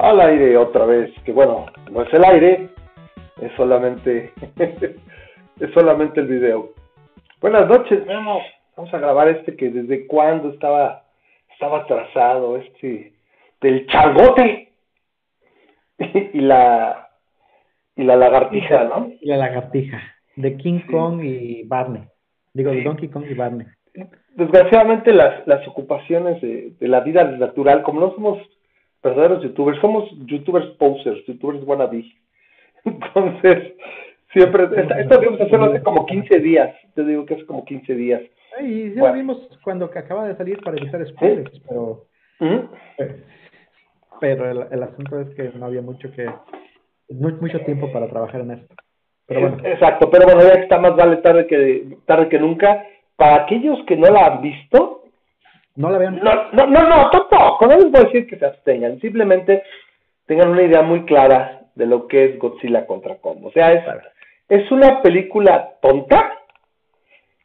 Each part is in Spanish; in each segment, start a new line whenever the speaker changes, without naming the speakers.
al aire otra vez, que bueno, no es el aire, es solamente, es solamente el video. Buenas noches, vamos, vamos a grabar este que desde cuándo estaba, estaba trazado, este, del changote y la, y la lagartija, ¿no?
Y la lagartija, de King Kong y Barney, digo, de Donkey Kong y Barney.
Desgraciadamente las, las ocupaciones de, de la vida natural, como no somos verdaderos youtubers, somos youtubers posers, youtubers wannabe. Entonces, siempre, esto debemos hacerlo hace como 15 días, te digo que hace como 15 días.
Y ya lo vimos cuando acaba de salir para evitar spoilers, pero... Pero el, el, asunto es que no había mucho que... mucho tiempo para trabajar en esto. Pero bueno.
Exacto, pero bueno, ya está más vale tarde que, tarde que nunca. Para aquellos que no la han visto,
no la vean.
No, no, no, no, tampoco. No les voy a decir que se abstengan. Simplemente tengan una idea muy clara de lo que es Godzilla contra Kong. O sea, es, es una película tonta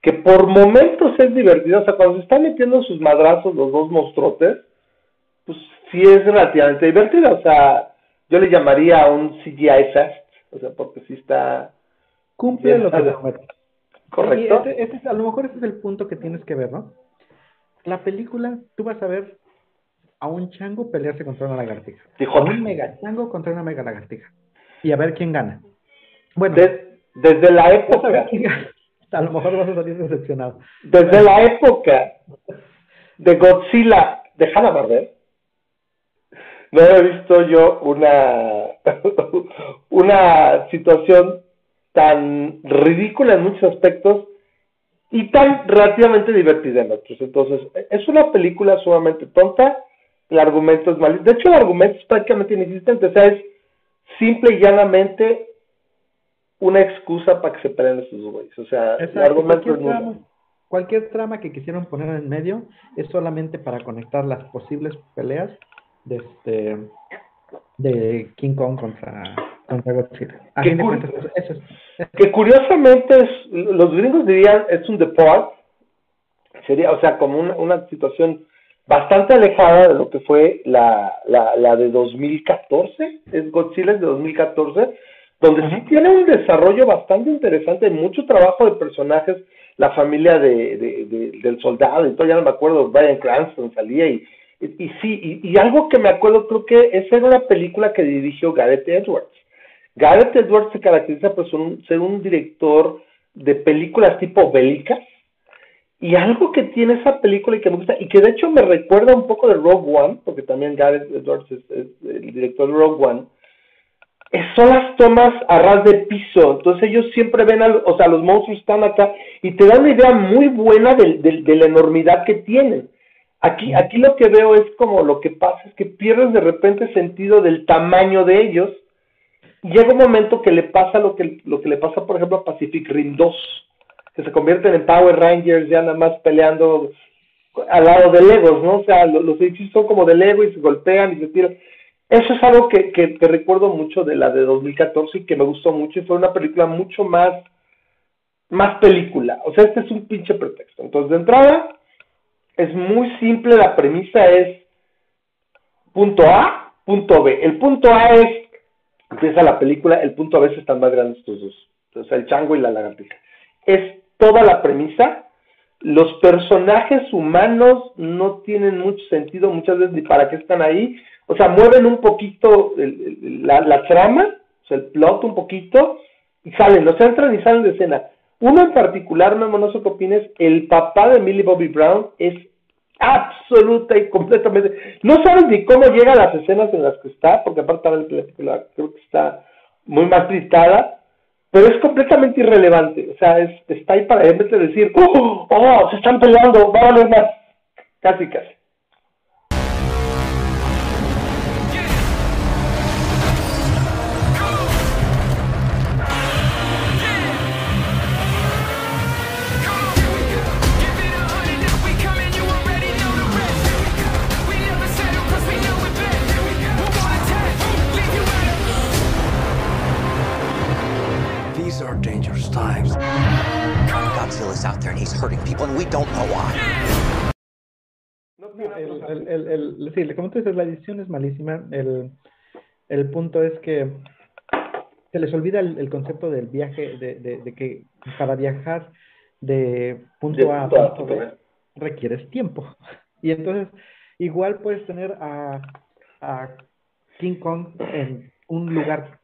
que por momentos es divertida. O sea, cuando se están metiendo sus madrazos los dos monstruotes, pues sí es relativamente divertida. O sea, yo le llamaría un CGI fest. O sea, porque sí está...
Cumple lo que
Correcto.
Este, este a lo mejor ese es el punto que tienes que ver, ¿no? La película, tú vas a ver a un chango pelearse contra una lagartija.
A
un mega chango contra una mega lagartija. Y a ver quién gana. Bueno,
desde la época.
A lo mejor vas a salir decepcionado.
Desde la época de Godzilla de Hanna-Barbera, no he visto yo una, una situación tan ridícula en muchos aspectos y tan relativamente divertida en otros. Entonces, es una película sumamente tonta, el argumento es mal. De hecho, el argumento es prácticamente inexistente, o sea, es simple y llanamente una excusa para que se peleen estos güeyes. O sea, el argumento es
trama, Cualquier trama que quisieron poner en medio es solamente para conectar las posibles peleas de este de King Kong contra
que, curiosamente es, los gringos dirían es un deport, sería, o sea, como una, situación bastante alejada de lo que fue la, la, la de 2014, es Godzilla de 2014, donde sí tiene un desarrollo bastante interesante, mucho trabajo de personajes, la familia de, de, del soldado, y todo, ya no me acuerdo, Brian Cranston salía y, y, sí, y, y, algo que me acuerdo, creo que esa era una película que dirigió Gareth Edwards. Gareth Edwards se caracteriza por ser un director de películas tipo bélicas. Y algo que tiene esa película y que me gusta, y que de hecho me recuerda un poco de Rogue One, porque también Gareth Edwards es, el director de Rogue One, son las tomas a ras de piso. Entonces ellos siempre ven, o sea, los monstruos están acá y te dan una idea muy buena de, de, la enormidad que tienen. Aquí, aquí lo que veo es como lo que pasa es que pierdes de repente sentido del tamaño de ellos llega un momento que le pasa lo que, lo que le pasa, por ejemplo, a Pacific Rim 2, que se convierten en Power Rangers ya nada más peleando al lado de Legos, ¿no? O sea, los, edificios son como de Lego y se golpean y se tiran. Eso es algo que, que, recuerdo mucho de la de 2014 y que me gustó mucho y fue una película mucho más, más película. O sea, este es un pinche pretexto. Entonces, de entrada, es muy simple, la premisa es punto A, punto B. El punto A es empieza la película, el punto a veces están más grandes estos dos, o sea, el chango y la lagartija. Es toda la premisa, los personajes humanos no tienen mucho sentido muchas veces ni para qué están ahí, o sea, mueven un poquito la, trama, o sea, el plot un poquito, y salen, los entran y salen de escena. Uno en particular, Memo, no sé qué opines, el papá de Millie Bobby Brown es absoluta y completamente. No sabes ni cómo llega a las escenas en las que está, porque aparte de la película creo que está muy mal pintada, pero es completamente irrelevante. O sea, es, está ahí para de decir, ¡oh! ¡Oh! Se están peleando, va más. Casi, casi.
Out there and he's hurting people and we don't know why. El, el, el, sí, le comento la edición es malísima. El, El punto es que se les olvida el, concepto del viaje, de, de, que para viajar de punto A a punto B requieres tiempo. Y entonces, igual puedes tener a, a King Kong en un lugar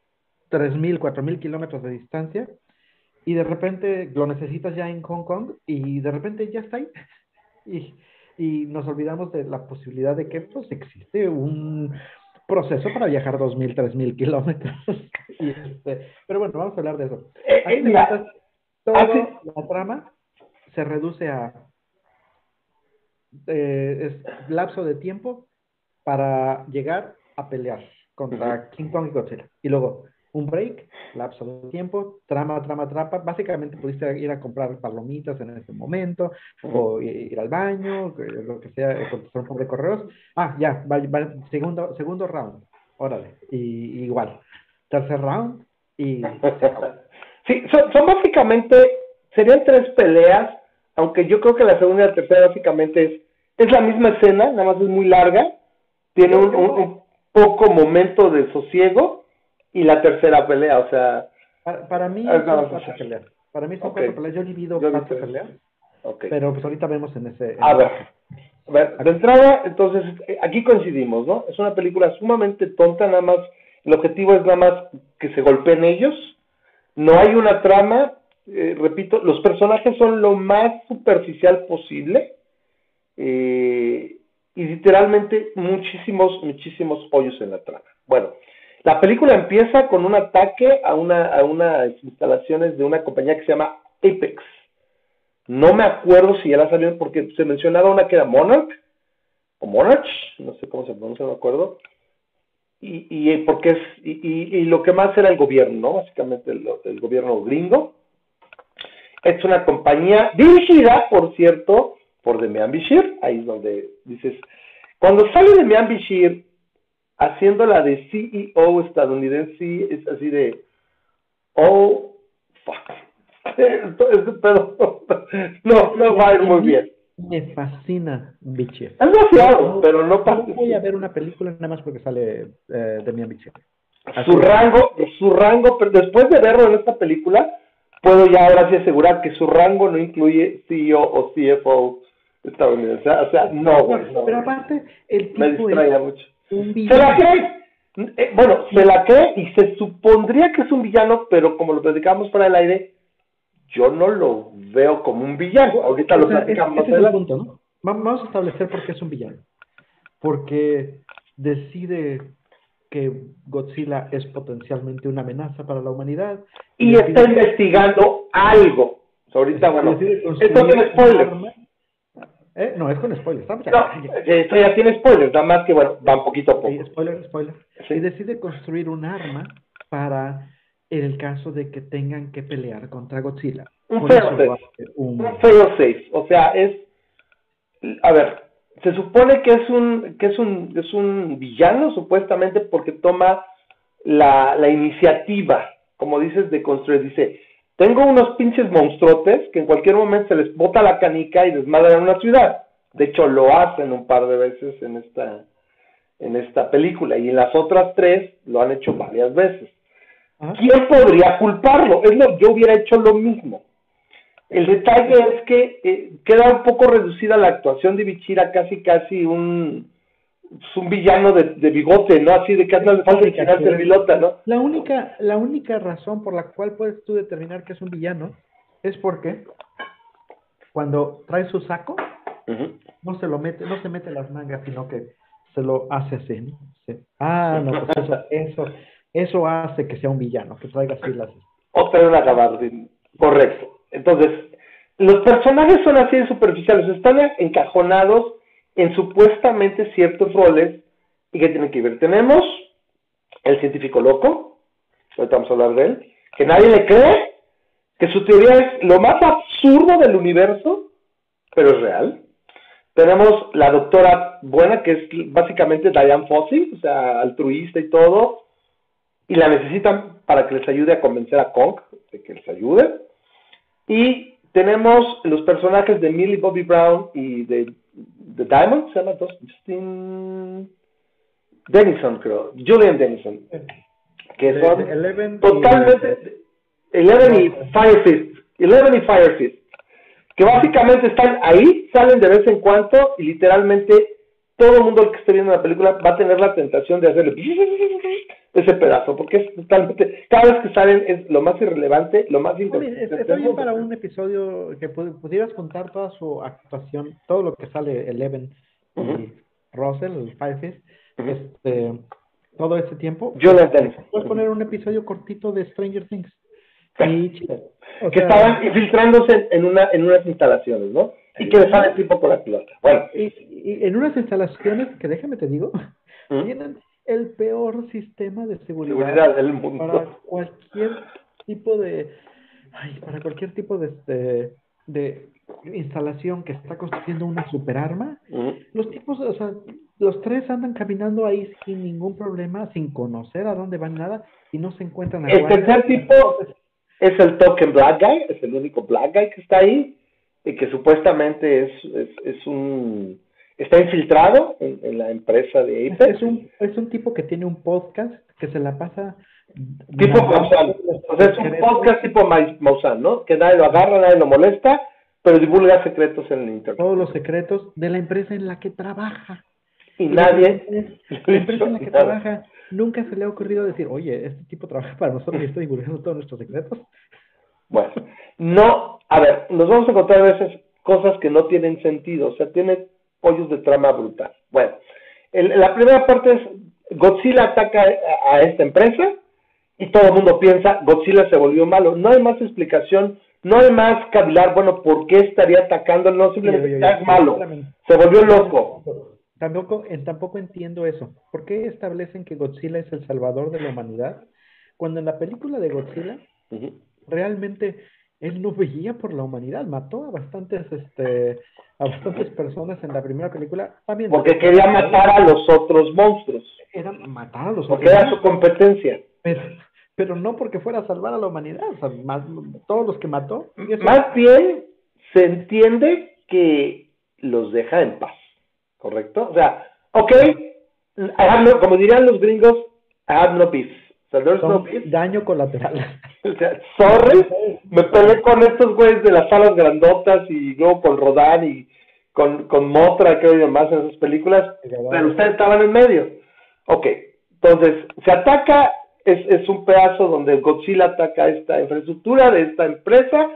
3.000, 4.000 kilómetros de distancia y de repente lo necesitas ya en Hong Kong y de repente ya está ahí. Y, y nos olvidamos de la posibilidad de que pues existe un proceso para viajar 2.000, 3.000 kilómetros. este, pero bueno, vamos a hablar de eso. Eh, eh, toda la trama se reduce a eh, es lapso de tiempo para llegar a pelear contra King Kong y Godzilla. Y luego un break, lapso de tiempo, trama, trama, trama. Básicamente pudiste ir a comprar palomitas en ese momento, o ir al baño, lo que sea, contestar un par de correos. Ah, ya, va, segundo, segundo round, órale, y, igual. Tercer round, y
Sí, son, son, básicamente, serían tres peleas, aunque yo creo que la segunda y la tercera básicamente es, es la misma escena, nada más es muy larga, tiene un, un poco momento de sosiego, y la tercera pelea, o sea...
Para, mí son cuatro peleas. Para mí son cuatro peleas. Yo divido cuatro peleas. Pero pues ahorita vemos en ese...
a, ver, a ver, de entrada, entonces, aquí coincidimos, ¿no? Es una película sumamente tonta, nada más, el objetivo es nada más que se golpeen ellos, no hay una trama, eh, repito, los personajes son lo más superficial posible, eh, y literalmente muchísimos, muchísimos hoyos en la trama. Bueno, la película empieza con un ataque a, una, a unas instalaciones de una compañía que se llama Apex. No me acuerdo si ya la salió porque se mencionaba una que era Monarch, o Monarch, no sé cómo se pronuncia, no me acuerdo. Y, y porque es, y, y, lo que más era el gobierno, ¿no? Básicamente el, el gobierno gringo. Es una compañía dirigida, por cierto, por Demian Bichir, ahí es donde dices, cuando sale Demian Bichir haciendo la de CEO estadounidense, es así de, oh, fuck. Pero, no, no va a ir muy bien.
Me fascina Bichir.
Es demasiado, pero no
pasa. No voy a ver una película nada más porque sale eh, Demian Bichir.
Su rango, su rango, pero después de verlo en esta película, puedo ya ahora sí asegurar que su rango no incluye CEO o CFO estadounidense. O sea, no, güey.
pero aparte, el tipo
me distrae mucho se la cree. Eh, bueno, se la cree y se supondría que es un villano, pero como lo platicamos para el aire, yo no lo veo como un villano. Ahorita lo platicamos.
Vamos a establecer por qué es un villano. Porque decide que Godzilla es potencialmente una amenaza para la humanidad.
Y, está investigando algo. ahorita, bueno, esto tiene spoiler.
¿Eh? No, es con spoilers. No,
esto ya tiene spoilers, nada más que bueno, va un poquito a poco.
Sí, spoiler, spoiler. Y decide construir un arma para el caso de que tengan que pelear contra Godzilla.
Un fail Un, safe. O sea, es. A ver, se supone que es un, que es un, es un villano, supuestamente, porque toma la, la iniciativa, como dices, de construir. Dice tengo unos pinches monstruotes que en cualquier momento se les bota la canica y desmadran una ciudad. De hecho, lo hacen un par de veces en esta, en esta película y en las otras tres lo han hecho varias veces. ¿Quién podría culparlo? Es lo, yo hubiera hecho lo mismo. El detalle es que eh, queda un poco reducida la actuación de Bichira, casi casi un, es un villano de, bigote, ¿no? Así de que no falta el pilota, ¿no?
La única, la única razón por la cual puedes tú determinar que es un villano es porque cuando trae su saco, no se lo mete, no se mete las mangas, sino que se lo hace así, ¿no? Ah, no, pues eso, eso, eso hace que sea un villano, que traiga así las...
O trae una gabardina, correcto. Entonces, los personajes son así de superficiales, están encajonados en supuestamente ciertos roles y que tienen que ver. Tenemos el científico loco, ahorita vamos a hablar de él, que nadie le cree, que su teoría es lo más absurdo del universo, pero es real. Tenemos la doctora buena, que es básicamente Diane Fossey, o sea, altruista y todo, y la necesitan para que les ayude a convencer a Kong de que les ayude. Y tenemos los personajes de Millie Bobby Brown y de The Diamond, se llama Justin. Denison, creo, Julian Denison, que son totalmente Eleven y Firefist, Eleven y Firefist, que básicamente están ahí, salen de vez en cuando y literalmente todo el mundo que esté viendo la película va a tener la tentación de hacerle ese pedazo, porque es totalmente, cada vez que salen es lo más irrelevante, lo más importante.
Está bien para un episodio que pudieras contar toda su actuación, todo lo que sale Eleven y Russell, el Firefist, este, todo ese tiempo.
Yo lo.
Puedes poner un episodio cortito de Stranger Things.
que estaban infiltrándose en, una, en unas instalaciones, ¿no? Y que sale el tipo con la pelota. Bueno.
Y, en unas instalaciones que déjame te digo, tienen el peor sistema de seguridad,
del mundo.
para cualquier tipo de ay, para cualquier tipo de, este, de instalación que está construyendo una superarma, los tipos, o sea, los tres andan caminando ahí sin ningún problema, sin conocer a dónde van nada y no se encuentran.
El tercer tipo es el token black guy, es el único black guy que está ahí y que supuestamente es, es, es un está infiltrado en, la empresa de
Apex. Es un, es un tipo que tiene un podcast que se la pasa
tipo Maussan. O sea, es un podcast tipo Maussan, ¿no? Que nadie lo agarra, nadie lo molesta, pero divulga secretos en el internet.
Todos los secretos de la empresa en la que trabaja.
Y, nadie.
La empresa en la que trabaja nunca se le ha ocurrido decir, oye, este tipo trabaja para nosotros y está divulgando todos nuestros secretos.
Bueno, no, a ver, nos vamos a encontrar a veces cosas que no tienen sentido, o sea, tiene pollos de trama brutal. Bueno, la primera parte es Godzilla ataca a, esta empresa y todo el mundo piensa Godzilla se volvió malo. No hay más explicación, no hay más cavilar, bueno, ¿por qué estaría atacando? No, simplemente es malo, se volvió loco.
Tampoco, tampoco entiendo eso. ¿Por qué establecen que Godzilla es el salvador de la humanidad? Cuando en la película de Godzilla, realmente él no veía por la humanidad, mató a bastantes, este, a bastantes personas en la primera película. También
Porque quería matar a los otros monstruos.
Era matar a los
Porque era su competencia.
Pero, no porque fuera a salvar a la humanidad, o sea, más, todos los que mató.
Más bien se entiende que los deja en paz, ¿correcto? O sea, ok, como dirían los gringos, I have no peace
daño colateral.
o sea, sorry, me peleé con estos güeyes de las salas grandotas y luego con Rodán y con, con Motra, creo yo más en esas películas, pero ustedes estaban en medio. Ok, entonces se ataca, es, es un pedazo donde Godzilla ataca esta infraestructura de esta empresa.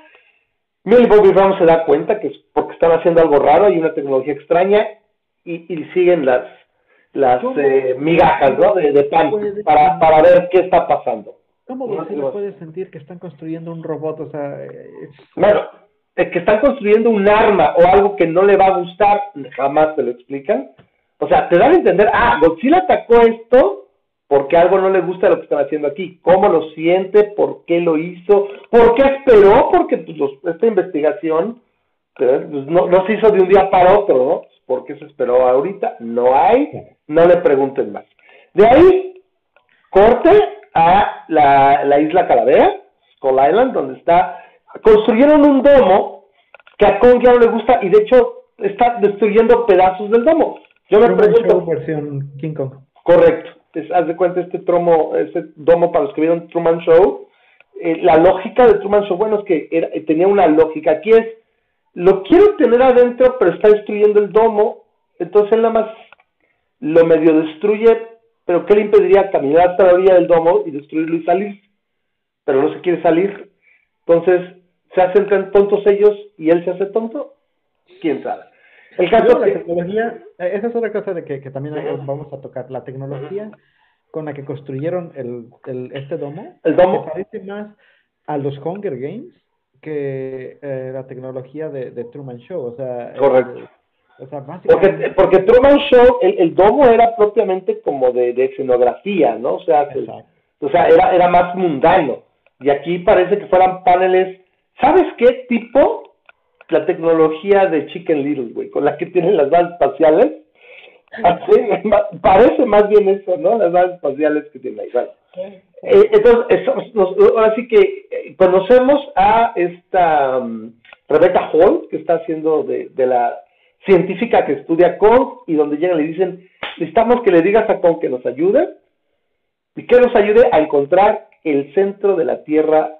Millie Bobby Brown se da cuenta que es porque están haciendo algo raro, hay una tecnología extraña y, y siguen las las eh, migajas ¿no? de, pan para, para ver qué está pasando.
¿Cómo ¿No? puede sentir que están construyendo un robot? O sea,
Bueno, es que están construyendo un arma o algo que no le va a gustar, jamás te lo explican. O sea, te dan a entender, ah, Godzilla atacó esto porque algo no le gusta lo que están haciendo aquí. ¿Cómo lo siente? ¿Por qué lo hizo? ¿Por qué esperó? Porque pues, esta investigación pues, no, no se hizo de un día para otro, ¿no? ¿Por qué se esperó ahorita? No hay, no le pregunten más. De ahí, corte a la, isla Calavera, Skull Island, donde está, construyeron un domo que a Kong ya no le gusta y de hecho está destruyendo pedazos del domo.
Yo me pregunto. versión King Kong.
Correcto. haz de cuenta este, tromo, este domo para los que vieron Truman Show. Eh, la lógica de Truman Show, bueno, es que era, tenía una lógica. Aquí es lo quiero tener adentro, pero está destruyendo el domo, entonces él nada más lo medio destruye, pero ¿qué le impediría caminar hasta la orilla del domo y destruirlo y salir? Pero no se quiere salir. Entonces, ¿se hacen tontos ellos y él se hace tonto? ¿Quién sabe?
El caso de la tecnología, eh, esa es otra cosa de que, también vamos a tocar, la tecnología con la que construyeron el, este domo,
el domo
parece más a los Hunger Games que eh, la tecnología de, Truman Show, o sea...
Correcto. O sea, porque, porque Truman Show, el, domo era propiamente como de, de escenografía, ¿no? O sea, o sea era, era más mundano. Y aquí parece que fueran paneles... ¿Sabes qué tipo? La tecnología de Chicken Little, güey, con la que tienen las bases espaciales. parece más bien eso, ¿no? Las bases espaciales que tienen ahí. Eh, entonces, ahora sí que eh, conocemos a esta um, Rebecca Hall, que está haciendo de, la científica que estudia Kong, y donde llegan y le dicen, necesitamos que le digas a Kong que nos ayude y que nos ayude a encontrar el centro de la Tierra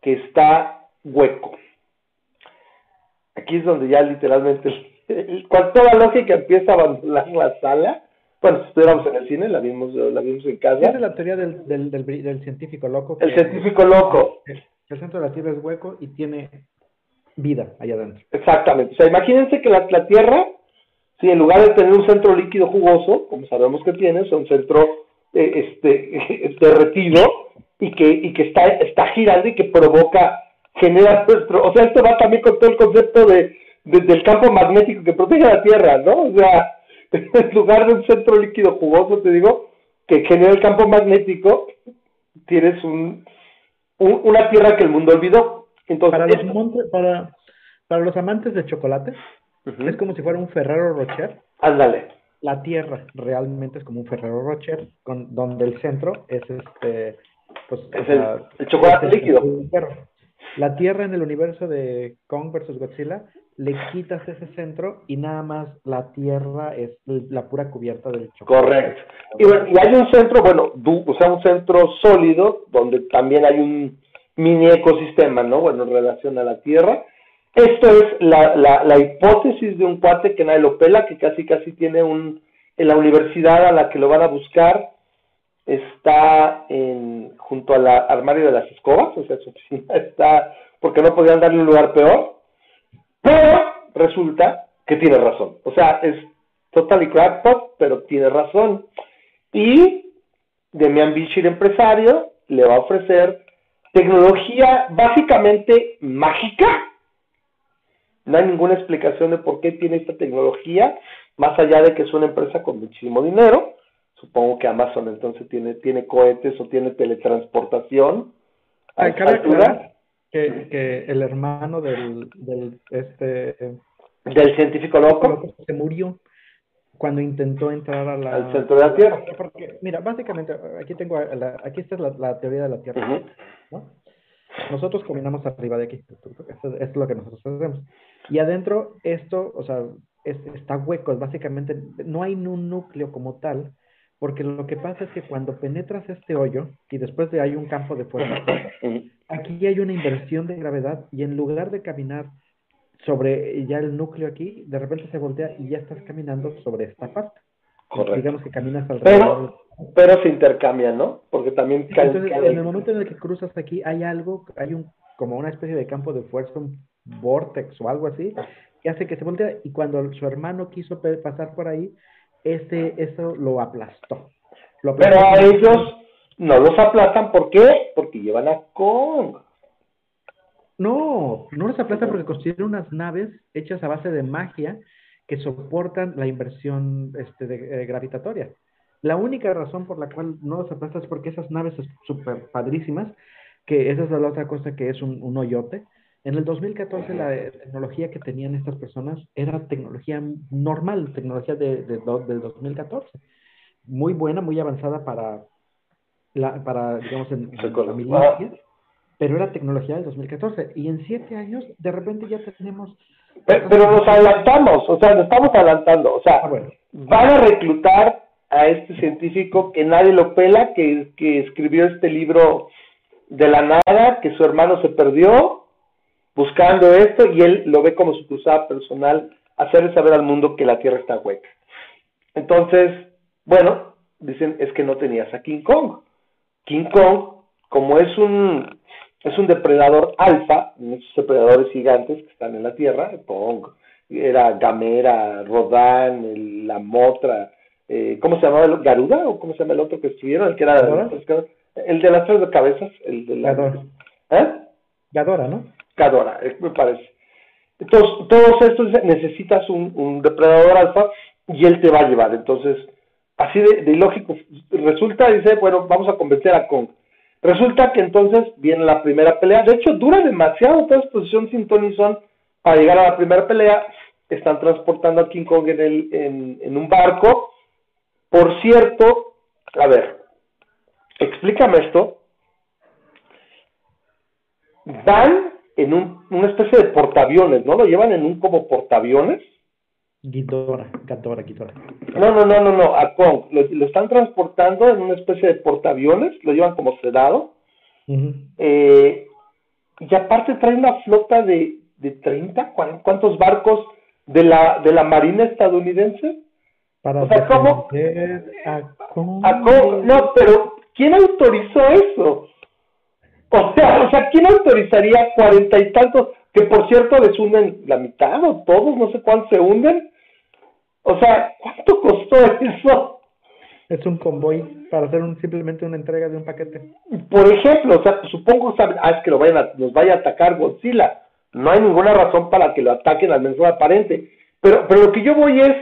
que está hueco. Aquí es donde ya literalmente, con toda lógica empieza a abandonar la sala. Bueno, si estuviéramos en el cine, la vimos, la vimos en casa.
es la teoría del, del, del, científico loco.
el científico loco.
El centro de la Tierra es hueco y tiene vida allá adentro.
Exactamente. O sea, imagínense que la, la Tierra, si en lugar de tener un centro líquido jugoso, como sabemos que tiene, es un centro eh, este, derretido y que, y que está, está girando y que provoca, genera nuestro, o sea, esto va también con todo el concepto de, del campo magnético que protege la Tierra, ¿no? O sea, en lugar de un centro líquido jugoso, te digo, que genera el campo magnético, tienes un, una tierra que el mundo olvidó. Entonces,
para, los para, para los amantes de chocolate, es como si fuera un Ferrero Rocher.
Ándale
la Tierra realmente es como un Ferrero Rocher, con, donde el centro es este, pues,
el, chocolate líquido.
La Tierra en el universo de Kong versus Godzilla, le quitas ese centro y nada más la Tierra es la pura cubierta del chocolate.
Correcto. Y, y hay un centro, bueno, o sea, un centro sólido, donde también hay un mini ecosistema, ¿no? Bueno, en relación a la Tierra. Esto es la, la, hipótesis de un cuate que nadie lo pela, que casi casi tiene un, en la universidad a la que lo van a buscar, está en, junto al armario de las escobas, o sea, su oficina está, porque no podían darle un lugar peor, pero resulta que tiene razón, o sea, es totally crackpot, pero tiene razón, y Demian Bichir, empresario, le va a ofrecer tecnología básicamente mágica, no hay ninguna explicación de por qué tiene esta tecnología, más allá de que es una empresa con muchísimo dinero. Supongo que Amazon entonces tiene, tiene cohetes o tiene teletransportación.
A que, que el hermano del, del este
del científico loco
se murió cuando intentó entrar a la,
al centro de la Tierra.
mira, básicamente, aquí tengo, aquí está la, teoría de la Tierra. Nosotros caminamos arriba de aquí. Esto, es lo que nosotros hacemos. Y adentro esto, o sea, está hueco, básicamente no hay un núcleo como tal, porque lo que pasa es que cuando penetras este hoyo y después de hay un campo de fuerza, aquí hay una inversión de gravedad y en lugar de caminar sobre ya el núcleo aquí, de repente se voltea y ya estás caminando sobre esta parte.
Correcto.
Digamos que caminas alrededor.
Pero, pero se intercambian, ¿no? Porque también...
Entonces, en el momento en el que cruzas aquí, hay algo, hay un como una especie de campo de fuerza, un vortex o algo así, que hace que se voltee y cuando su hermano quiso pasar por ahí, este, eso lo aplastó.
Pero a ellos no los aplastan, ¿por qué? Porque llevan a Kong.
No, no los aplastan porque construyeron unas naves hechas a base de magia que soportan la inversión este, de, gravitatoria. La única razón por la cual no los aplastan es porque esas naves son súper padrísimas que esa es la otra cosa que es un, un hoyote. En el 2014 la tecnología que tenían estas personas era tecnología normal, tecnología de, de, del 2014. Muy buena, muy avanzada para, la, para digamos, en, la milicia, pero era tecnología del 2014. Y en siete años, de repente ya tenemos...
Pero, nos adelantamos, o sea, nos estamos adelantando. O sea, ah, van a reclutar a este científico que nadie lo pela, que, que escribió este libro de la nada que su hermano se perdió buscando esto y él lo ve como su cruzada personal, hacerle saber al mundo que la Tierra está hueca. Entonces, bueno, dicen es que no tenías a King Kong. King Kong, como es un es un depredador alfa, esos depredadores gigantes que están en la Tierra, Kong, era Gamera, Rodán, la Motra, eh, ¿cómo se llamaba? El, ¿Garuda? ¿O cómo se llama el otro que estuvieron? El que era el de las tres de cabezas, el de la...
Gadora.
¿Eh?
Gadora, ¿no?
Gadora, eh, me parece. Entonces, todos estos necesitas un, depredador alfa y él te va a llevar. Entonces, así de, de ilógico, resulta, dice, bueno, vamos a convencer a Kong. Resulta que entonces viene la primera pelea. De hecho, dura demasiado toda exposición sin Tony Son para llegar a la primera pelea. Están transportando a King Kong en, el, en, un barco. Por cierto, a ver, explícame esto, van en un, una especie de portaaviones, ¿no? Lo llevan en un como portaaviones.
Ghidorah, Ghidorah, Ghidorah.
No, no, no, no, no, a Kong. Lo, están transportando en una especie de portaaviones, lo llevan como sedado. eh, y aparte trae una flota de, de 30, ¿cuántos barcos de la, de la Marina estadounidense?
Para o sea, ¿cómo? A
Kong. A Kong. No, pero ¿quién autorizó eso? O sea, o sea, ¿quién autorizaría cuarenta y tantos? Que por cierto les hunden la mitad o todos, no sé cuántos se hunden. O sea, ¿cuánto costó eso?
Es un convoy para hacer un, simplemente una entrega de un paquete.
Por ejemplo, o sea, supongo ah, es que lo vayan a, nos vaya a atacar Godzilla. No hay ninguna razón para que lo ataquen al menos aparente. Pero, pero lo que yo voy es,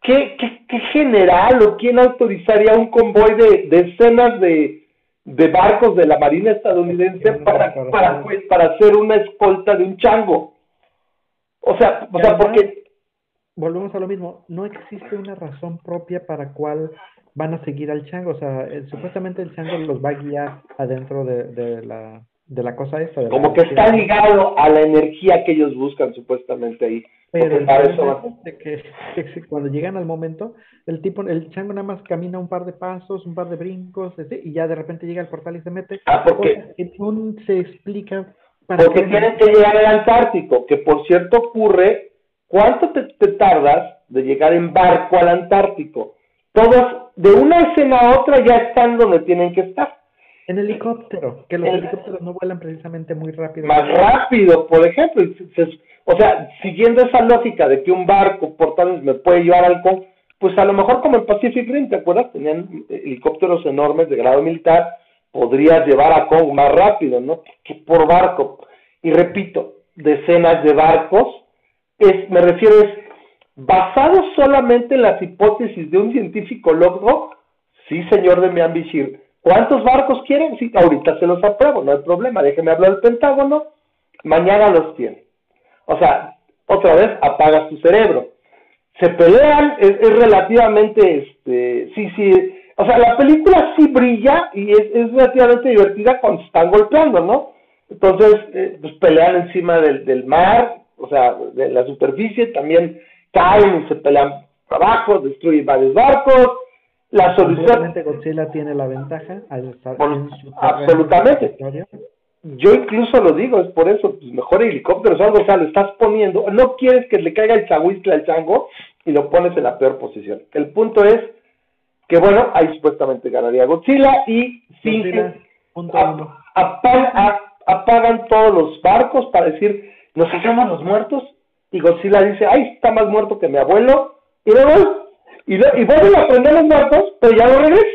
¿qué, qué, qué general o quién autorizaría un convoy de decenas de, de barcos de la Marina estadounidense para, para, para hacer una escolta de un chango. O sea, o sea, porque...
Volvemos a lo mismo, no existe una razón propia para cuál van a seguir al chango, o sea, supuestamente el chango los va a guiar adentro de, de la, de la cosa esta.
Como que está ligado a la energía que ellos buscan supuestamente ahí.
Pero el eso de que, cuando llegan al momento, el tipo, el chango nada más camina un par de pasos, un par de brincos, y ya de repente llega al portal y se mete.
Ah, porque
se explica.
Para porque tienen que llegar al Antártico, que por cierto ocurre. ¿Cuánto te, tardas de llegar en barco al Antártico? Todos, de una escena a otra, ya están donde tienen que estar.
En helicóptero, que los helicópteros no vuelan precisamente muy rápido.
Más rápido, por ejemplo. O sea, siguiendo esa lógica de que un barco portando me puede llevar al con, pues a lo mejor como el Pacific Rim, ¿te acuerdas? Tenían helicópteros enormes de grado militar, podrías llevar a Kong más rápido, ¿no? Que por barco. Y repito, decenas de barcos, es, me refiero es, basado solamente en las hipótesis de un científico loco, sí, señor de Miambishir, ¿cuántos barcos quieren? Sí, ahorita se los apruebo, no hay problema, déjeme hablar del Pentágono, mañana los tiene. O sea, otra vez apagas tu cerebro. Se pelean, es, relativamente, este, sí, sí, o sea, la película sí brilla y es, relativamente divertida cuando se están golpeando, ¿no? Entonces, eh, pues pelean encima del, del mar, o sea, de la superficie, también caen y se pelean abajo, destruyen varios barcos. La solución.
Godzilla tiene la ventaja al estar
en su absolutamente yo incluso lo digo, es por eso, pues mejor helicóptero o algo, o sea, lo estás poniendo, no quieres que le caiga el chahuistle al chango y lo pones en la peor posición. El punto es que, bueno, ahí supuestamente ganaría Godzilla y sí, apagan todos los barcos para decir, nos hagamos los muertos y Godzilla dice, ay, está más muerto que mi abuelo y luego, y, y vuelven a prender los muertos, pero ya no regreso.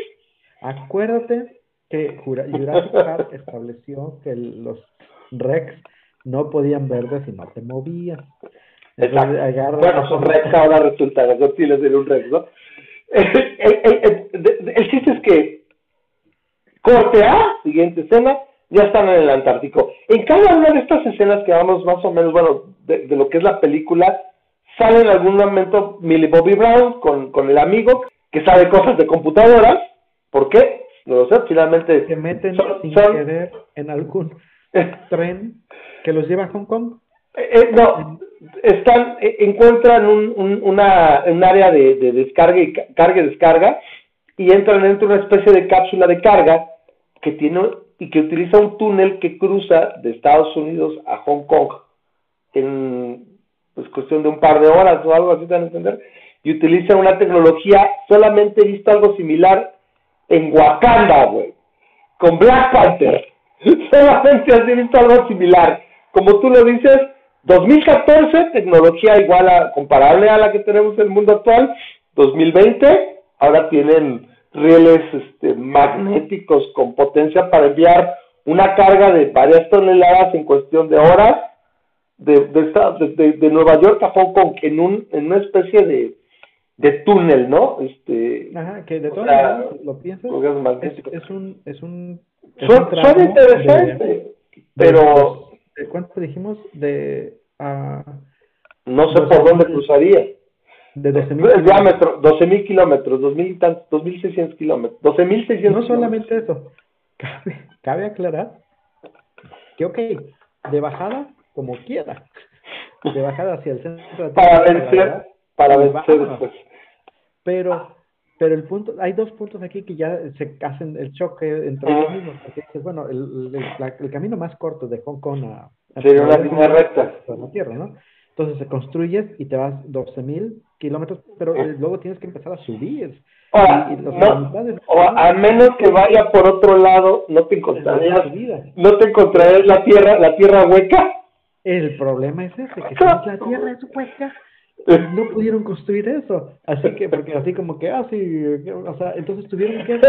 Acuérdate que Jurassic Park estableció que los Rex no podían verte si no te movían.
Exacto. Bueno, son Rex ahora resulta, Godzilla sería un Rex, ¿no? El, chiste es que corte A, siguiente escena, ya están en el Antártico. En cada una de estas escenas que vamos más o menos, bueno, de, lo que es la película, sale en algún momento Millie Bobby Brown con, con el amigo que sabe cosas de computadoras. ¿Por qué? no lo sé, finalmente...
Se meten sin querer en algún tren que los lleva a Hong Kong.
Eh, eh, no, están, eh, encuentran un, una, un área de, descarga y carga y descarga y entran dentro de una especie de cápsula de carga que tiene y que utiliza un túnel que cruza de Estados Unidos a Hong Kong en pues, cuestión de un par de horas o algo así, ¿te van a entender? Y utiliza una tecnología, solamente he visto algo similar en Wakanda, güey, con Black Panther. Solamente has visto algo similar. Como tú lo dices, 2014, tecnología igual a, comparable a la que tenemos en el mundo actual. 2020, ahora tienen rieles este, magnéticos con potencia para enviar una carga de varias toneladas en cuestión de horas de, de, de Nueva York a Hong Kong en, un, en una especie de, de túnel, ¿no? Este,
Ajá, que de todas maneras lo piensas, es, un, es un,
son, son interesantes, pero...
De, ¿Cuánto dijimos? De... Uh,
no sé por dónde cruzaría.
De 12.000
El diámetro, 12.000 kilómetros, 2.600 kilómetros, 12.600
No solamente eso, cabe, cabe aclarar que, ok, de bajada, como quiera, de bajada hacia el centro.
Para vencer para vencer después.
Pero, pero el punto, hay dos puntos aquí que ya se hacen el choque entre ellos mismos, porque dices, bueno, el, el, camino más corto de Hong Kong a...
Sería una línea recta.
La Tierra, ¿no? Entonces se construyes y te vas 12.000 kilómetros, pero eh, luego tienes que empezar a subir.
o a menos que vaya por otro lado, no te encontrarías, no te encontrarías la tierra, la tierra hueca.
El problema es ese, que si la tierra es hueca, no pudieron construir eso. Así que, porque así como que, ah, sí, o sea, entonces tuvieron que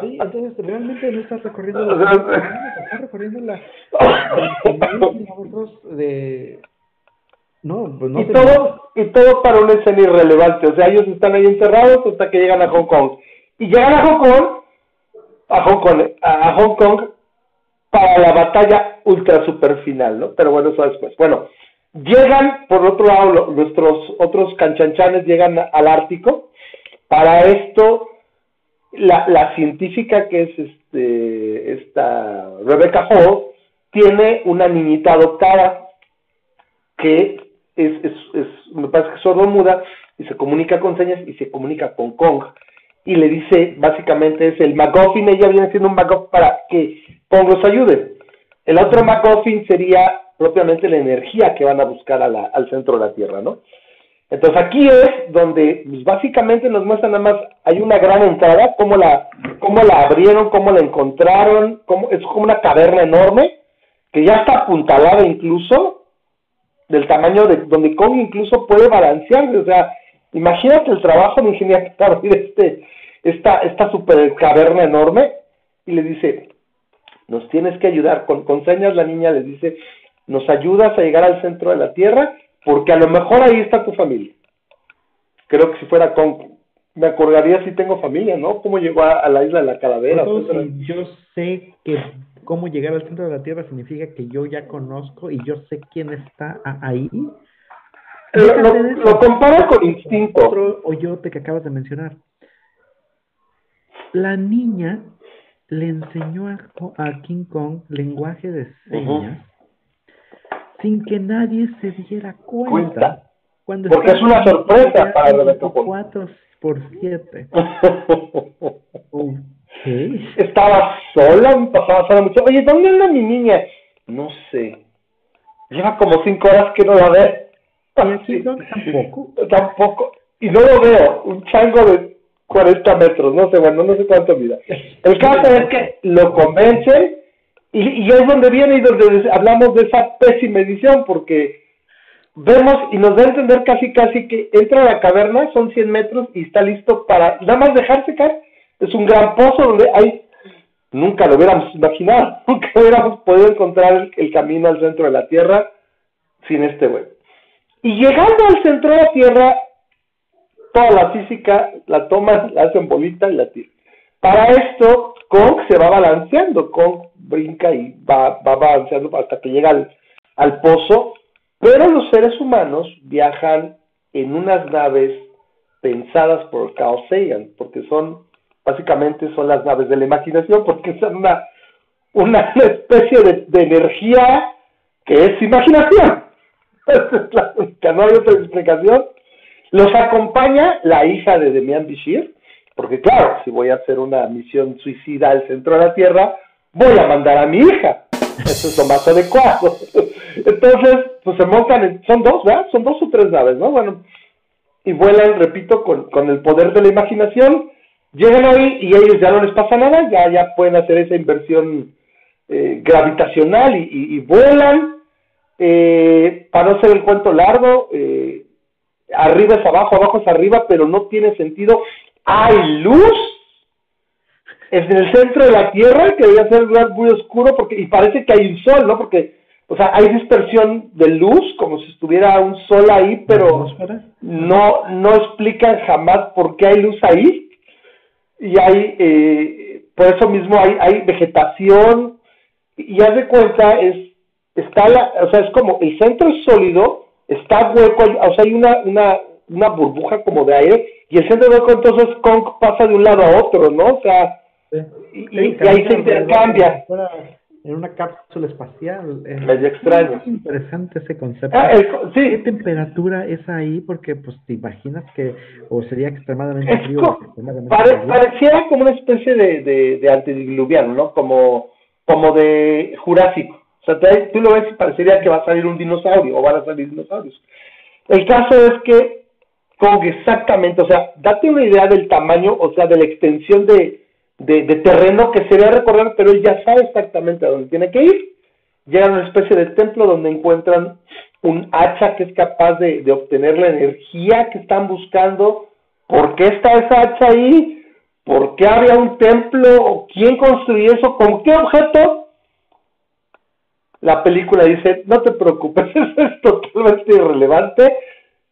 Sí, entonces realmente no estás recorriendo la, estás recorriendo la, de, no, pues no
y todo, y todo para una escena irrelevante, o sea, ellos están ahí encerrados hasta que llegan a Hong Kong. Y llegan a Hong Kong, a Hong Kong, a Hong Kong para la batalla ultra super final, ¿no? Pero bueno, eso después. Bueno, Llegan, por otro lado, nuestros otros canchanchanes llegan al Ártico. Para esto, la, la científica que es este, esta Rebecca Hall tiene una niñita adoptada que es, es, es, me parece que es sordo-muda y se comunica con señas y se comunica con Kong y le dice, básicamente es el MacGuffin, ella viene siendo un MacGuffin para que Kong los ayude. El otro MacGuffin sería propiamente la energía que van a buscar al centro de la Tierra, ¿no? Entonces aquí es donde pues, básicamente nos muestran nada más, hay una gran entrada, cómo la, cómo la abrieron, cómo la encontraron, cómo, es como una caverna enorme, que ya está apuntalada incluso, del tamaño de donde Kong incluso puede balancearse, o sea, imagínate el trabajo de ingeniería para abrir este, esta, esta super caverna enorme, y le dice, nos tienes que ayudar, con, con señas la niña les dice, nos ayudas a llegar al centro de la Tierra, porque a lo mejor ahí está tu familia. Creo que si fuera con, me acordaría si tengo familia, ¿no? ¿Cómo llegó a, la isla de la calavera?
yo sé que cómo llegar al centro de la Tierra significa que yo ya conozco y yo sé quién está ahí.
Lo, comparo con instinto.
Otro oyote que acabas de mencionar. La niña le enseñó a, King Kong lenguaje de señas sin que nadie se diera cuenta.
Cuando Porque es una sorpresa para Rebeca
4 por 7.
Estaba sola, me pasaba sola mucho. Oye, ¿dónde anda mi niña? No sé. Lleva como 5 horas que no la ve.
¿Y aquí no, tampoco?
Tampoco. Y no lo veo. Un chango de 40 metros. No sé, bueno, no sé cuánto mira. El caso es que lo convencen y, y es donde viene y donde hablamos de esa pésima edición, porque vemos y nos da a entender casi casi que entra a la caverna, son 100 metros y está listo para nada más dejarse caer. Es un gran pozo donde hay, nunca lo hubiéramos imaginado, nunca hubiéramos podido encontrar el, camino al centro de la Tierra sin este güey. Y llegando al centro de la Tierra, toda la física la toma, la hacen bolita y la tira. Para esto, Kong se va balanceando, Kong brinca y va, va balanceando hasta que llega al, al pozo, pero los seres humanos viajan en unas naves pensadas por Carl Sagan, porque son, básicamente son las naves de la imaginación, porque son una, una especie de, energía que es imaginación. que no hay otra explicación. Los acompaña la hija de Demian Bichir, porque claro, si voy a hacer una misión suicida al centro de la Tierra, voy a mandar a mi hija. Eso es lo más adecuado. Entonces, pues se montan, son dos, ¿verdad? Son dos o tres naves, ¿no? Bueno, y vuelan, repito, con, con el poder de la imaginación, llegan ahí y a ellos ya no les pasa nada, ya, ya pueden hacer esa inversión eh, gravitacional y, vuelan. Eh, para no ser el cuento largo, eh, arriba es abajo, abajo es arriba, pero no tiene sentido hay luz en el centro de la Tierra, que debe ser un lugar muy oscuro, porque, y parece que hay un sol, ¿no? Porque, o sea, hay dispersión de luz, como si estuviera un sol ahí, pero no, no explican jamás por qué hay luz ahí. Y hay, eh, por eso mismo hay, hay vegetación, y haz de cuenta, es, está la, o sea, es como, el centro es sólido, está hueco, o sea, hay una, una, una burbuja como de aire, y el centro de entonces Kong pasa de un lado a otro, ¿no? O sea, y, ahí se intercambia.
En una cápsula espacial.
Eh, Medio extraño.
Es interesante ese concepto.
Ah,
¿Qué temperatura es ahí? Porque pues te imaginas que o sería extremadamente frío.
pareciera como una especie de, de, de antediluviano, ¿no? Como, como de Jurásico. O sea, tú lo ves y parecería que va a salir un dinosaurio o van a salir dinosaurios. El caso es que con exactamente, o sea, date una idea del tamaño, o sea, de la extensión de, de, terreno que se a recorrer, pero él ya sabe exactamente a dónde tiene que ir. Llega a una especie de templo donde encuentran un hacha que es capaz de, de obtener la energía que están buscando. ¿Por qué está esa hacha ahí? ¿Por qué había un templo? ¿Quién construyó eso? ¿Con qué objeto? La película dice, no te preocupes, eso es totalmente irrelevante.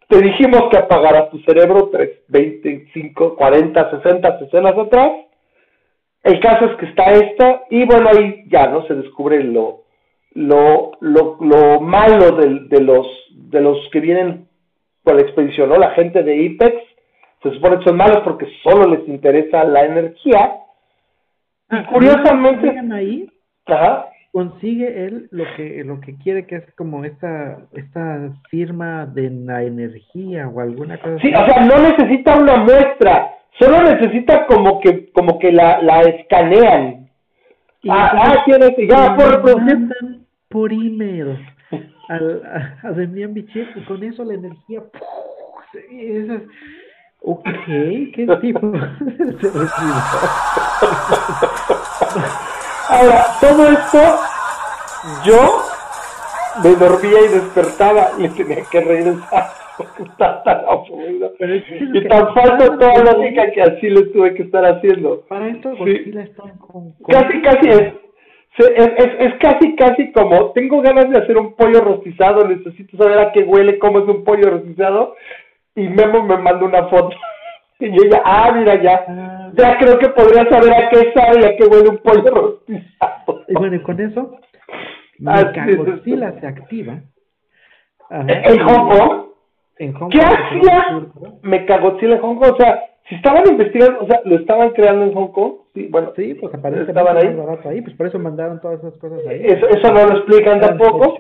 Te dijimos que apagaras tu cerebro 3, 25, 40, 60 escenas atrás el caso es que está esta, y bueno, ahí ya, ¿no? Se descubre lo, lo, lo, lo malo de, de, los, de los que vienen por la expedición, ¿no? La gente de IPEX se supone que son malos porque solo les interesa la energía. Y ah, curiosamente.
ahí? Consigue él lo que, lo que quiere, que es como esta, esta firma de la energía o alguna cosa.
Sí, o sea, no necesita una muestra Solo necesita como que, como que la, la escanean.
ah, ah, tiene ya por por email al, a, a Demian Bichet y con eso la energía esas, ok qué tipo
ahora todo esto yo me dormía y despertaba y tenía que regresar. Y tan falta toda la lógica que así le tuve que estar haciendo.
Para esto Godzilla está con,
Casi, casi es. Es, es, es, casi, casi como, tengo ganas de hacer un pollo rostizado, necesito saber a qué huele, cómo es un pollo rostizado, y Memo me manda una foto. Y yo ya, ah, mira, ya, ah. ya creo que podría saber a qué sabe y a qué huele un pollo rostizado.
Y bueno, y con eso, Godzilla se activa.
¿En Hong Kong? ¿Qué hacía Mechagodzilla en Hong Kong? O sea, si estaban investigando, o sea, lo estaban creando en Hong Kong, sí, bueno,
sí, pues aparece estaban ahí. pues por eso mandaron todas esas cosas ahí.
Eso, eso no lo explican tampoco.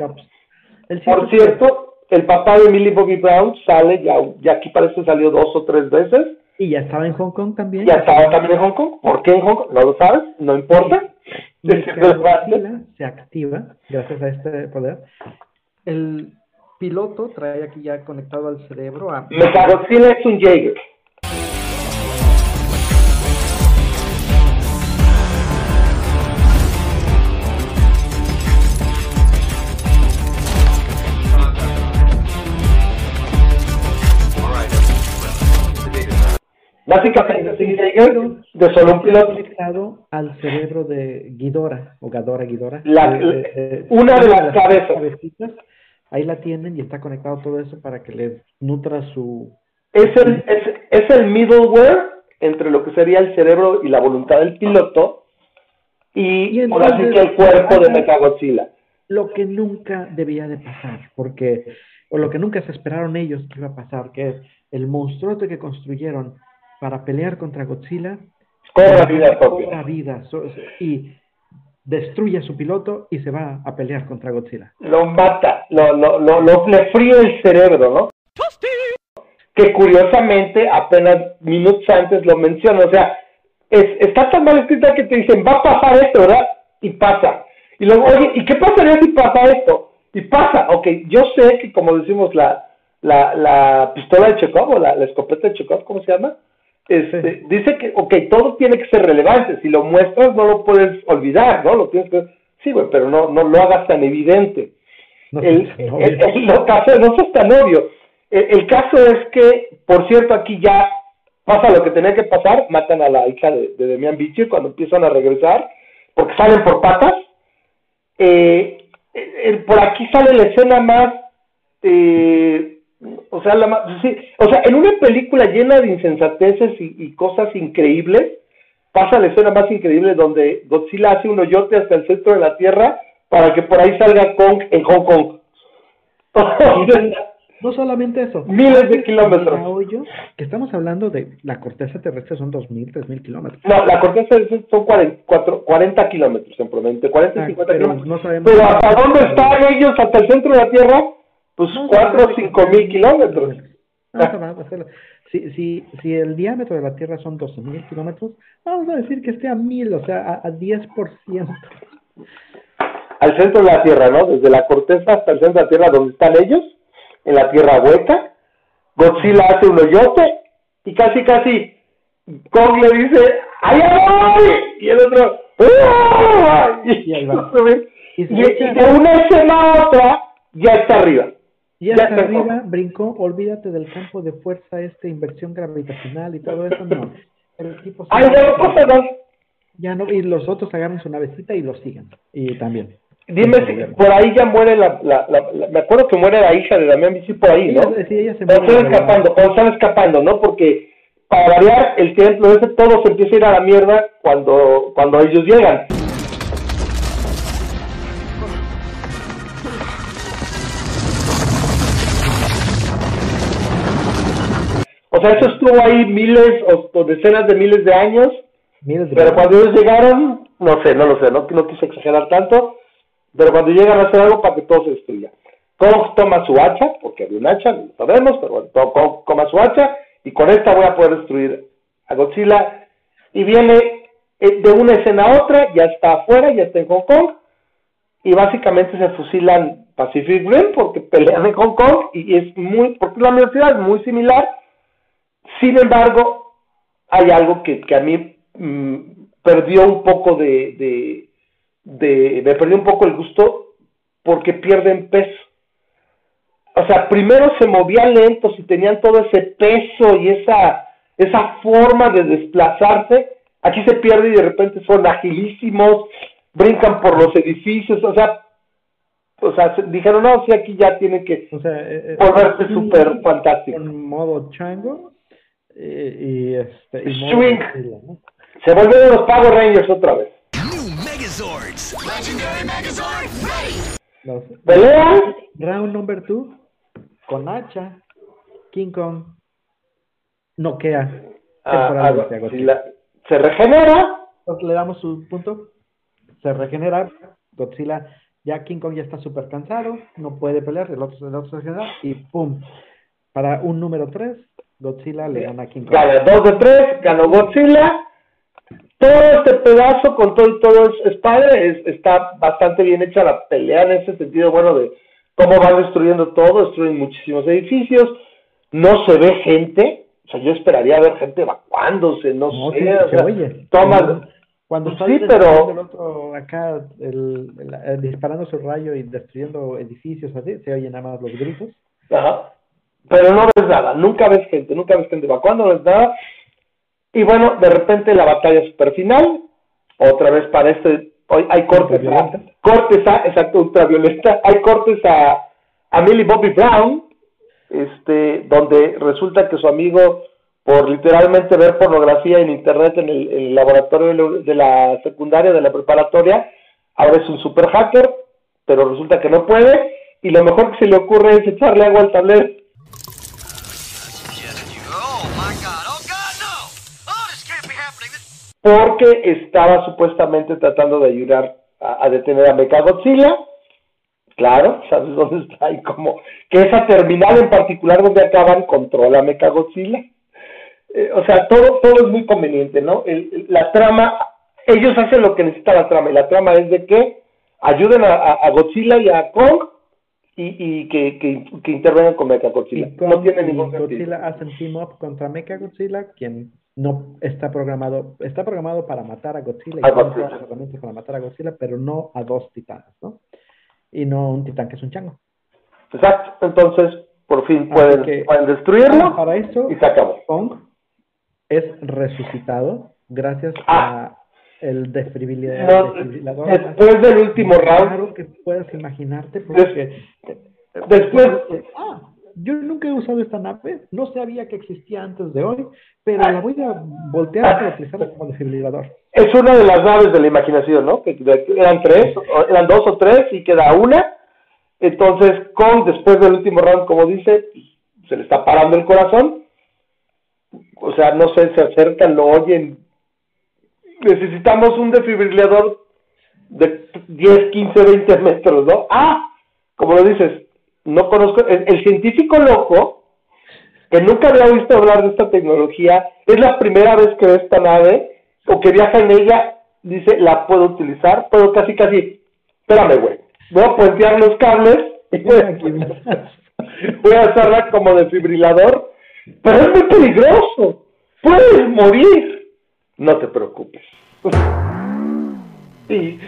Por cierto, el papá de Millie Bobby Brown sale, ya, ya aquí parece salió dos o tres veces.
Y ya estaba en Hong Kong también.
Ya estaba también en Hong Kong. ¿Por qué en Hong Kong? No lo sabes, no importa.
se activa gracias a este poder. El piloto trae aquí ya conectado al cerebro a...
Mechagodzilla es un Jaeger. Básicamente es un Jaeger de solo un piloto.
conectado al cerebro de Guidora, o Gadora Guidora.
una de las cabezas
ahí la tienen y está conectado todo eso para que les nutra su...
Es el, es, es el middleware entre lo que sería el cerebro y la voluntad del piloto y, y ahora sí que el cuerpo de Mechagodzilla.
Lo que nunca debía de pasar, porque, o lo que nunca se esperaron ellos que iba a pasar, que es el monstruo que construyeron para pelear contra Godzilla,
cobra vida propia.
vida. y destruye a su piloto y se va a pelear contra Godzilla.
Lo mata, lo, lo, lo, lo le fríe el cerebro, ¿no? Que curiosamente apenas minutos antes lo menciona, o sea, es, está tan mal escrita que te dicen, va a pasar esto, ¿verdad? Y pasa. Y luego, oye, ¿y qué pasaría si pasa esto? Y pasa, ok, yo sé que como decimos la, la, la pistola de Chekhov o la, la escopeta de Chekhov, ¿cómo se llama? Este, dice que, ok, todo tiene que ser relevante, si lo muestras no lo puedes olvidar, ¿no? Lo tienes que, sí, güey, pero no, no lo hagas tan evidente. No, el, el, no es tan obvio. El, caso es que, por cierto, aquí ya pasa lo que tenía que pasar, matan a la hija de, de Demian Bichir cuando empiezan a regresar, porque salen por patas. Eh, eh por aquí sale la escena más eh, o sea, la, sí, o sea, en una película llena de insensateces y, cosas increíbles, pasa la escena más increíble donde Godzilla hace un hoyote hasta el centro de la Tierra para que por ahí salga Kong en Hong Kong.
No solamente eso.
Miles de kilómetros.
que estamos hablando de la corteza terrestre son 2.000, 3.000 kilómetros.
No, la corteza terrestre son 40, 40 kilómetros en promedio, 40 y 50 ah, kilómetros. pero ¿hasta dónde están ellos? ¿Hasta el centro de la Tierra? Pues 4 o 5 mil kilómetros.
Si, si, si el diámetro de la Tierra son 12.000 kilómetros, vamos a decir que esté a 1.000, o sea, a, a 10%
al centro de la Tierra, ¿no? Desde la corteza hasta el centro de la Tierra donde están ellos, en la Tierra hueca. Godzilla hace un hoyote y casi, casi Kong le dice, ¡allá voy! Y el otro, ¡Ah! Y, y, de una escena a otra ya está arriba.
Ya, está, arriba, brincó, olvídate del campo de fuerza, este inversión gravitacional y todo eso, no. El tipo
Ay, no,
Ya no, y los otros agarran su navecita y lo sigan. Y también.
Dime si por ahí ya muere la, la, la, Me acuerdo que muere la hija de Damián Bici por ahí, ¿no?
Sí, ella se
muere. Están escapando, están escapando, ¿no? Porque para variar, el templo ese todo se empieza a ir a la mierda cuando, cuando ellos llegan. O sea, eso estuvo ahí miles o, decenas de miles de años.
Miles de
pero cuando ellos llegaron, no sé, no lo sé, no, no quise exagerar tanto pero cuando llegan a hacer algo para que todo se destruya. Kong toma su hacha, porque había un hacha, no sabemos, pero bueno, Kong toma su hacha y con esta voy a poder destruir a Godzilla. Y viene eh, de una escena a otra, ya está afuera, ya está en Hong Kong, y básicamente se fusilan Pacific Rim porque pelean en Hong Kong y es muy, porque la universidad es muy similar. Sin embargo, hay algo que, que a mí mm, perdió un poco de de, me perdí un poco el gusto porque pierden peso. O sea, primero se movían lentos y tenían todo ese peso y esa, esa forma de desplazarse. Aquí se pierde y de repente son agilísimos, brincan por los edificios, o sea, o sea, dijeron, no, sí, aquí ya tiene que
o sea, eh, eh,
volverse súper fantástico.
En modo chango y, este,
Swing. Se volvieron los Power Rangers otra vez.
Megazords. Legendary Megazord,
ready. Pelea. Round number two. Con hacha. King Kong. Noquea.
Ah, se regenera.
le damos su punto. Se regenera. Godzilla. Ya King Kong ya está súper cansado. No puede pelear. El otro, el otro se regenera. Y pum. Para un número 3. Godzilla le gana a King Kong.
Gana 2 de 3. Ganó Godzilla todo este pedazo con todo y todo es, padre, es, está bastante bien hecha la pelea en ese sentido, bueno, de cómo van destruyendo todo, destruyen muchísimos edificios, no se ve gente, o sea, yo esperaría ver gente evacuándose, no, sé, o sea,
oye. Cuando está
sí, pero...
el otro acá el, disparando su rayo y destruyendo edificios así, se oyen nada más los gritos.
Ajá. Pero no ves nada, nunca ves gente, nunca ves gente evacuando, no ves nada. Y bueno, de repente la batalla super final, otra vez para este, hoy hay cortes a, cortes a, exacto, ultravioleta, hay cortes a, a Millie Bobby Brown, este, donde resulta que su amigo, por literalmente ver pornografía en internet en el, laboratorio de la secundaria, de la preparatoria, ahora es un super hacker, pero resulta que no puede, y lo mejor que se le ocurre es echarle agua al tablero porque estaba supuestamente tratando de ayudar a, detener a Mechagodzilla. Claro, ¿sabes dónde está? Y como que esa terminal en particular donde acaban controla Mechagodzilla. Eh, o sea, todo, todo es muy conveniente, ¿no? la trama, ellos hacen lo que necesita la trama, y la trama es de que ayuden a, Godzilla y a Kong y, que, que, intervengan con Mechagodzilla. no tiene ningún
sentido. Godzilla hacen team up contra Mechagodzilla, quien no está programado, está programado para matar a Godzilla y para matar a Godzilla, pero no a dos titanes, ¿no? Y no un titán que es un chango.
Exacto, entonces por fin pueden, pueden destruirlo
para eso,
y se acabó.
Kong es resucitado gracias ah. a el desfibrilador.
después del último round.
Claro que puedes imaginarte porque
después,
ah, yo nunca he usado esta nave, no sabía que existía antes de hoy, pero la voy a voltear para utilizarla como desfibrilador.
Es una de las naves de la imaginación, ¿no? Que eran tres, eran dos o tres y queda una. Entonces, Kong, después del último round, como dice, se le está parando el corazón. O sea, no sé, se acercan, lo oyen. Necesitamos un defibrilador de 10, 15, 20 metros, ¿no? Ah, como lo dices, no conozco, el, científico loco, que nunca había visto hablar de esta tecnología, es la primera vez que ve esta nave, o que viaja en ella, dice, la puedo utilizar, puedo casi, casi, espérame, güey, voy a puentear los cables, y voy a, voy a usarla como defibrilador, pero es muy peligroso, puedes morir, no te preocupes. y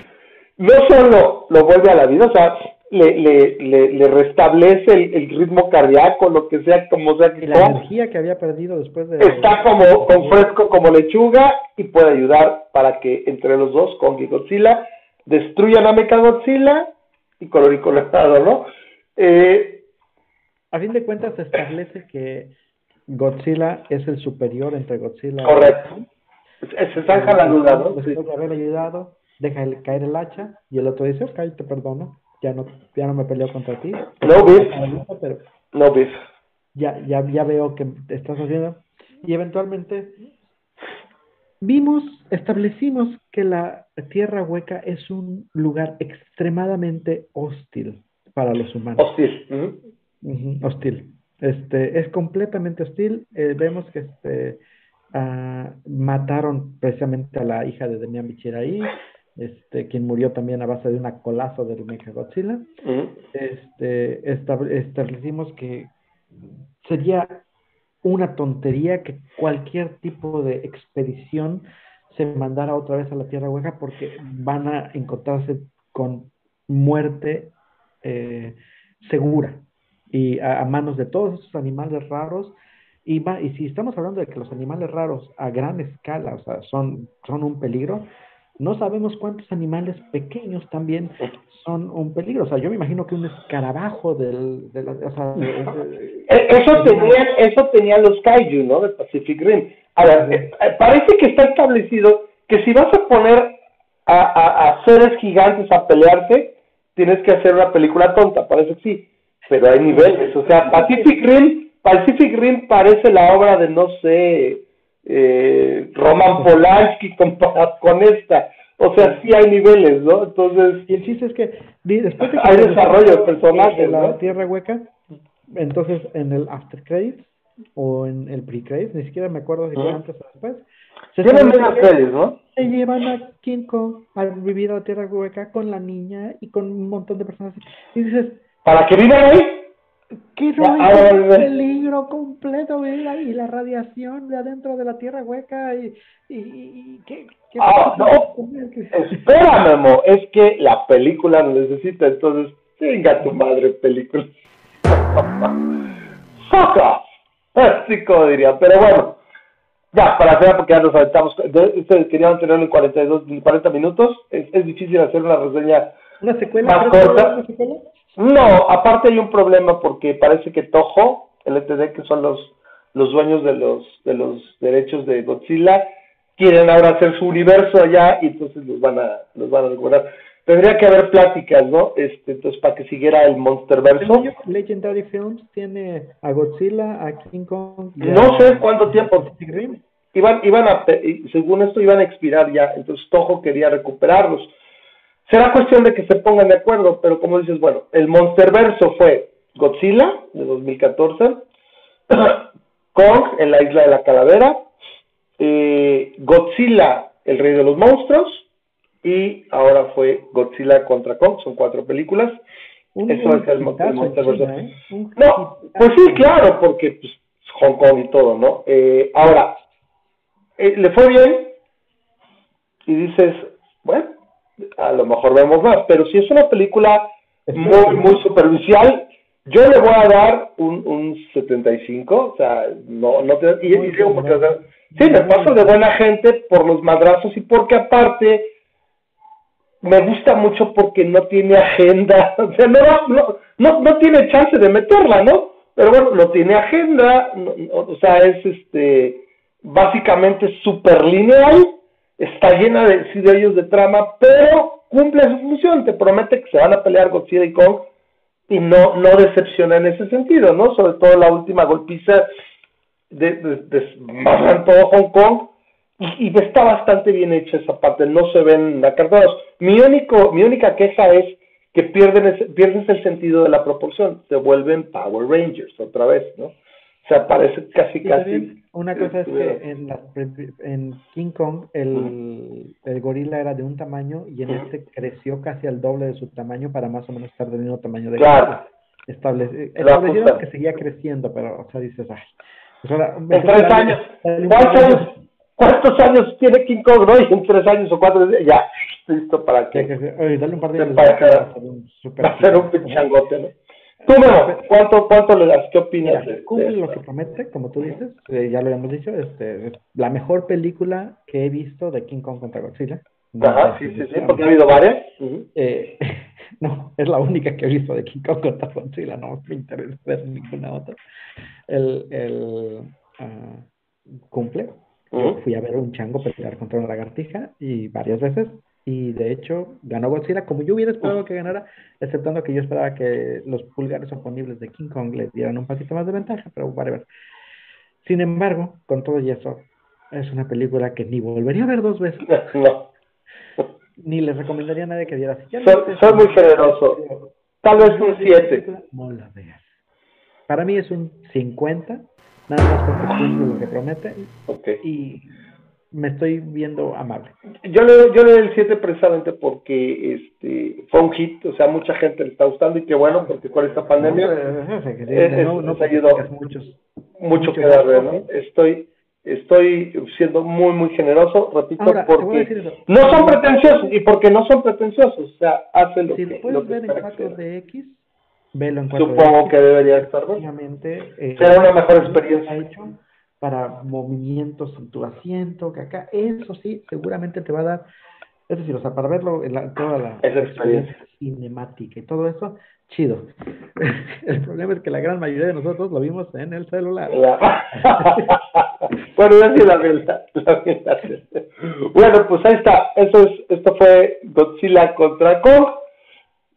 no solo lo vuelve a la vida, o sea, le, le, le, le restablece el, ritmo cardíaco, lo que sea, como sea
que la energía que había perdido después de...
Está como con fresco como lechuga y puede ayudar para que entre los dos, Kong y Godzilla, destruyan a Mechagodzilla y color y colorado, ¿no? Eh,
a fin de cuentas se establece que Godzilla es el superior entre Godzilla
Correcto. Se saca la duda, ¿no?
Después de haber ayudado, deja caer el hacha y el otro dice, ok, te perdono ya no, ya no me peleo contra ti.
No, Pero no,
Ya, ya, ya veo que estás haciendo. Y eventualmente vimos, establecimos que la Tierra Hueca es un lugar extremadamente hostil para los humanos.
Hostil.
hostil. Este, es completamente hostil. Eh, vemos que este, uh, mataron precisamente a la hija de Demian Bichir ahí este, quien murió también a base de una colazo del Mechagodzilla. este, establecimos que sería una tontería que cualquier tipo de expedición se mandara otra vez a la Tierra Hueca porque van a encontrarse con muerte eh, segura y a, manos de todos esos animales raros. Y, va, y si estamos hablando de que los animales raros a gran escala o sea, son, son un peligro, no sabemos cuántos animales pequeños también son un peligro. O sea, yo me imagino que un escarabajo del... De la,
e, eso, tenía, eso tenía los kaiju, ¿no? De Pacific Rim. Ahora, eh, eh, parece que está establecido que si vas a poner a, a, seres gigantes a pelearse, tienes que hacer una película tonta, parece que sí. Pero hay niveles. O sea, Pacific Rim, Pacific Rim parece la obra de, no sé eh, Roman Polanski comparado con esta. O sea, sí hay niveles, ¿no? Entonces.
Y el chiste es que después de que
hay desarrollo de personajes.
la Tierra Hueca, entonces en el After Credits o en el Pre Credits, ni siquiera me acuerdo si fue antes o después.
Se Tienen ¿no?
Se llevan a King Kong a vivir a la Tierra Hueca con la niña y con un montón de personas. Y dices.
¿Para que vivan ahí?
¿Qué rollo? peligro completo, y la radiación de adentro de la tierra hueca y, y, ¿qué,
ah, no, espera Memo, es que la película lo necesita, entonces venga tu madre película. Off, así como diría, pero bueno, ya, para hacer, porque ya nos aventamos, ustedes querían tenerlo en 42, 40 minutos, es, es difícil hacer una reseña
¿Una secuela?
más corta. ¿Una secuela? No, aparte hay un problema porque parece que Toho, LTD, que son los, los dueños de los, de los derechos de Godzilla, quieren ahora hacer su universo allá y entonces los van a, los van a recuperar. Tendría que haber pláticas, ¿no? Este, entonces, para que siguiera el Monsterverso.
Legendary Films tiene a Godzilla, a King Kong.
no sé cuánto tiempo. Iban, iban a, según esto, iban a expirar ya. Entonces, Toho quería recuperarlos Será cuestión de que se pongan de acuerdo, pero como dices, bueno, el Monsterverso fue Godzilla de 2014, Kong en la isla de la calavera, eh, Godzilla, el rey de los monstruos, y ahora fue Godzilla contra Kong, son cuatro películas. Eso es el, Monsterverso. ¿eh? No, pues sí, claro, porque pues, Hong Kong y todo, ¿no? Eh, ahora, le fue bien y dices, bueno, a lo mejor vemos más, pero si es una película muy, muy superficial, yo le voy a dar un, un 75, o sea, no, no te, y, digo porque, sí, me paso de buena gente por los madrazos y porque aparte me gusta mucho porque no tiene agenda, o sea, no, no, no, tiene chance de meterla, ¿no? Pero bueno, no tiene agenda, o sea, es este, básicamente super lineal, está llena de, de ellos de trama, pero cumple su función, te promete que se van a pelear Godzilla y Kong, y no, no decepciona en ese sentido, ¿no? Sobre todo la última golpiza de, de, todo Hong Kong y, y, está bastante bien hecha esa parte, no se ven acartados. Mi, único, mi única queja es que pierden pierdes el sentido de la proporción, se vuelven Power Rangers otra vez, ¿no? Sea, parece casi, casi...
Una cosa es que en, la, en King Kong el, el, gorila era de un tamaño y en este creció casi al doble de su tamaño para más o menos estar del mismo tamaño de
claro.
Establec establecieron que seguía creciendo, pero, o sea, dices, ay...
Pues ahora, en tres años. ¿Cuántos años? ¿Cuántos años tiene King Kong, no? Y en tres años o cuatro, ya, listo para que...
Oye, dale un par de
años. Para ser un pinchangote, ¿no? Tú, ¿cuánto, ¿cuánto le das? ¿Qué opinas?
Mira, cumple lo que promete, como tú dices, eh, ya lo habíamos dicho, este, es la mejor película que he visto de King Kong contra Godzilla.
Ajá, sí, sí, sí, porque ha habido varias.
eh, no, es la única que he visto de King Kong contra Godzilla, no me interesa ver ninguna otra. El, el uh, cumple. Yo fui a ver un chango pelear contra una lagartija y varias veces y de hecho ganó Godzilla como yo hubiera esperado que ganara, exceptando que yo esperaba que los pulgares oponibles de King Kong le dieran un poquito más de ventaja, pero whatever. Sin embargo, con todo y eso, es una película que ni volvería a ver dos veces.
No.
Ni les recomendaría a nadie que viera.
Si soy, soy muy generoso. Tal vez un 7.
No la veas. Para mí es un 50, nada más porque cumple lo que promete.
Okay.
Y me estoy viendo amable.
Yo le, yo le doy el 7 precisamente porque este fue un hit, o sea, mucha gente le está gustando y qué bueno, porque con esta pandemia
no, no, ayudó
muchos, mucho que darle, ¿no? Estoy estoy siendo muy muy generoso, repito, porque no son pretenciosos y porque no son pretenciosos, o sea, hacen lo
si
que
lo puedes ver en 4DX, velo en 4DX.
Supongo que debería estar
Obviamente,
eh, será una mejor experiencia.
Hecho, para movimientos en tu asiento, que acá, eso sí, seguramente te va a dar, es decir, o sea, para verlo, la, toda la
experiencia
cinemática y todo eso, chido. El problema es que la gran mayoría de nosotros lo vimos en el celular.
bueno, ya sí la verdad, la Bueno, pues ahí está. Eso es, esto fue Godzilla contra Kong.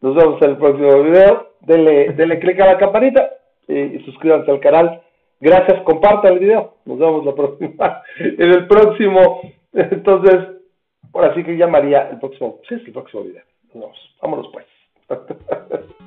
Nos vemos en el próximo video. Denle, denle click a la campanita y suscríbanse al canal. Gracias, compartan el video. Nos vemos la próxima, en el próximo. Entonces, por así que llamaría el próximo. Sí, es el próximo video. Nos, vámonos pues.